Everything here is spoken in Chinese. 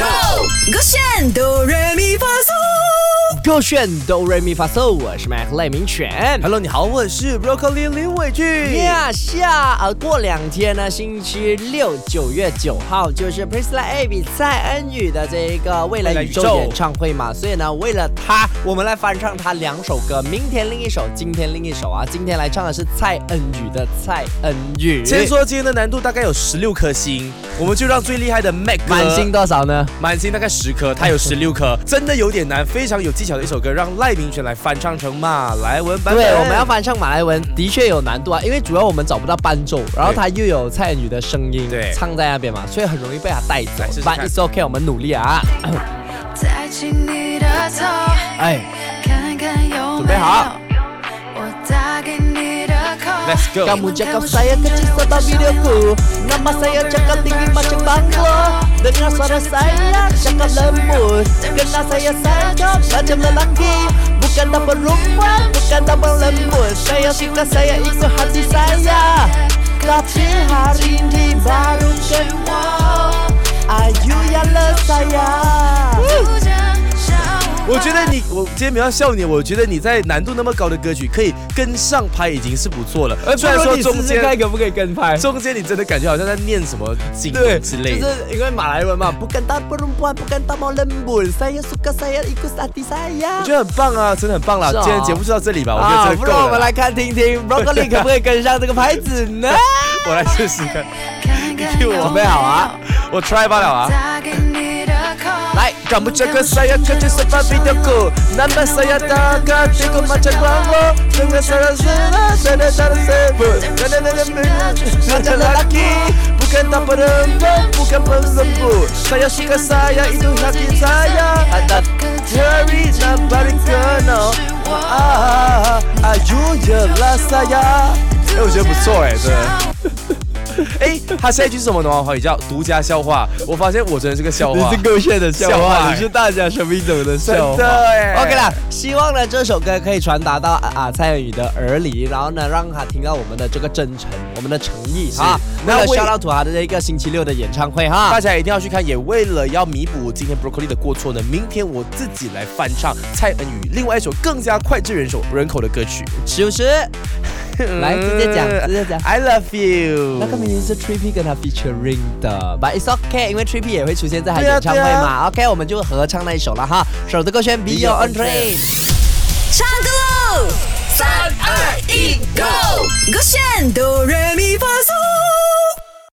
Go，勾选哆来咪发嗦。勾选哆瑞咪发嗦，我是麦克赖明犬。Hello，你好，我是 Broccoli 林伟俊。呀下，呃，过两天呢，星期六九月九号就是 Priscilla Abby 蔡恩宇的这一个未来宇宙未来宇宙演唱会嘛，所以呢，为了他，我们来翻唱他两首歌，明天另一首，今天另一首啊。今天来唱的是蔡恩宇的蔡恩宇。先说今天的难度大概有十六颗星，我们就让最厉害的 Mac 满星多少呢？满星大概十颗，他有十六颗，真的有点难，非常有技巧的一首歌，让赖明全来翻唱成马来文版本。对，我们要翻唱马来文，的确有难度啊，因为主要我们找不到伴奏，然后他又有蔡依宇的声音，对唱在那边嘛，所以很容易被他带走来试试。But it's okay，我们努力啊！抬起你的头，哎，看看有准没有备好我打给你的 call。Let's go。Kamu cakap saya kecil sebab videoku Nama saya cakap tinggi macam nó xóa ra sai lắm Chẳng còn lời mùi. Macam lelaki? Bukan dapat rumah Bukan dapat lembut Saya suka saya ikut hati saya Tapi hari ini baru kenal Ayu yang lesaya 我觉得你，我今天没有笑你，我觉得你在难度那么高的歌曲可以跟上拍已经是不错了。虽然说中间可不可以跟拍？中间你真的感觉好像在念什么经对，之类的。就是因为马来文嘛，bukan tak perempuan, bukan tak mau lembut, saya suka saya ikut hati saya 我。觉得很棒啊，真的很棒啦！是哦今天节目就到这里吧，我觉啊，得不这个够了啦。然我们来看听听 Broccoli 可不可以跟上这个拍子呢？我来试试看，看看有没有准备好啊！我 try 罢了啊。打给你的 call。来， Kamu cakap saya kecil sebab videoku Nama saya takkan ikut macam banglo Dengan cara senang dan cara sebut Macam lelaki Bukan tak perempuan Bukan pelembut Saya suka saya itu hati saya Ada Jerry dan balik kenal Ah, Ayu jelas saya 哎，我觉得不错哎，真的。 哎，他下一句是什么呢？华语叫独家笑话。我发现我真的是个笑话。你是勾选的笑笑话话，你是大家生命中的笑真话。的哎 OK 啦，希望呢这首歌可以传达到啊啊蔡恩宇的耳里，然后呢让他听到我们的这个真诚，我们的诚意啊。那那为 shout out 他的这个星期六的演唱会哈大。家一定要去看，也为了要弥补今天 Broccoli 的过错呢，明天我自己来翻唱蔡恩宇另外一首更加脍炙人手人口的歌曲。是不是？来直接讲，直接讲。I love you。那个明明是 Trippy 跟他 featuring 的，But it's okay，因为 Trippy 也会出现在他演唱会对嘛。OK，我们就合唱那一首了哈。首的歌选 Be Your Own Train。唱歌喽！三二一，Go！歌选哆来咪发嗦。